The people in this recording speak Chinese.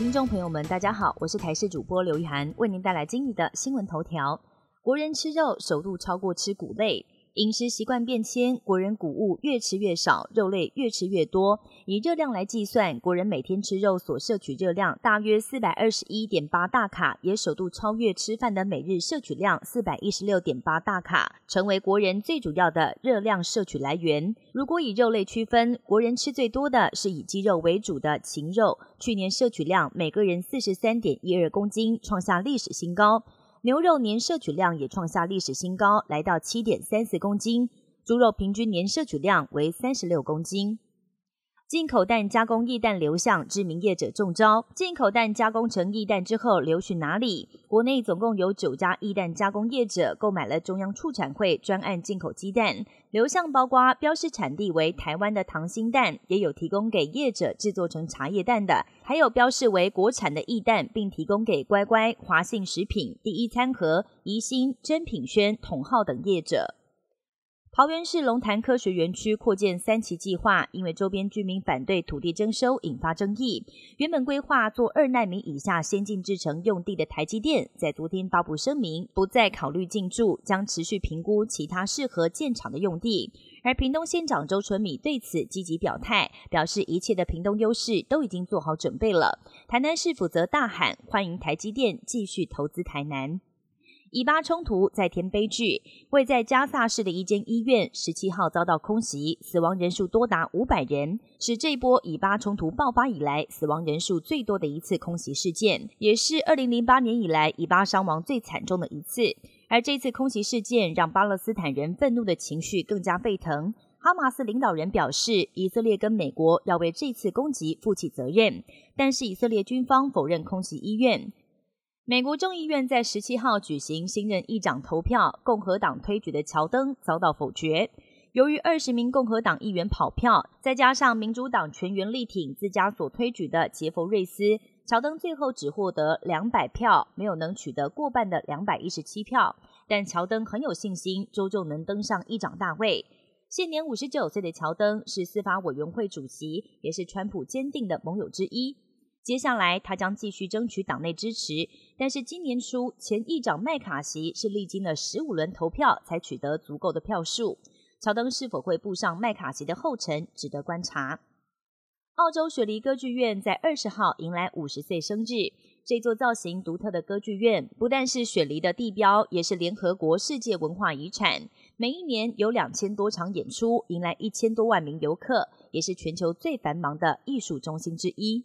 听众朋友们，大家好，我是台视主播刘雨涵，为您带来今日的新闻头条。国人吃肉首度超过吃谷类。饮食习惯变迁，国人谷物越吃越少，肉类越吃越多。以热量来计算，国人每天吃肉所摄取热量大约四百二十一点八大卡，也首度超越吃饭的每日摄取量四百一十六点八大卡，成为国人最主要的热量摄取来源。如果以肉类区分，国人吃最多的是以鸡肉为主的禽肉，去年摄取量每个人四十三点一二公斤，创下历史新高。牛肉年摄取量也创下历史新高，来到七点三四公斤。猪肉平均年摄取量为三十六公斤。进口蛋加工液蛋流向知名业者中招。进口蛋加工成液蛋之后流去哪里？国内总共有九家液蛋加工业者购买了中央畜产会专案进口鸡蛋，流向包括标示产地为台湾的溏心蛋，也有提供给业者制作成茶叶蛋的，还有标示为国产的液蛋，并提供给乖乖、华信食品、第一餐盒、宜兴、真品轩、统号等业者。桃园市龙潭科学园区扩建三期计划，因为周边居民反对土地征收，引发争议。原本规划做二纳米以下先进制程用地的台积电，在昨天发布声明，不再考虑进驻，将持续评估其他适合建厂的用地。而屏东县长周春米对此积极表态，表示一切的屏东优势都已经做好准备了。台南市府则大喊欢迎台积电继续投资台南。以巴冲突再添悲剧，位在加萨市的一间医院十七号遭到空袭，死亡人数多达五百人，是这波以巴冲突爆发以来死亡人数最多的一次空袭事件，也是二零零八年以来以巴伤亡最惨重的一次。而这次空袭事件让巴勒斯坦人愤怒的情绪更加沸腾。哈马斯领导人表示，以色列跟美国要为这次攻击负起责任，但是以色列军方否认空袭医院。美国众议院在十七号举行新任议长投票，共和党推举的乔登遭到否决。由于二十名共和党议员跑票，再加上民主党全员力挺自家所推举的杰弗瑞斯，乔登最后只获得两百票，没有能取得过半的两百一十七票。但乔登很有信心，周就能登上议长大位。现年五十九岁的乔登是司法委员会主席，也是川普坚定的盟友之一。接下来，他将继续争取党内支持。但是今年初，前议长麦卡锡是历经了十五轮投票才取得足够的票数。乔登是否会步上麦卡锡的后尘，值得观察。澳洲雪梨歌剧院在二十号迎来五十岁生日。这座造型独特的歌剧院不但是雪梨的地标，也是联合国世界文化遗产。每一年有两千多场演出，迎来一千多万名游客，也是全球最繁忙的艺术中心之一。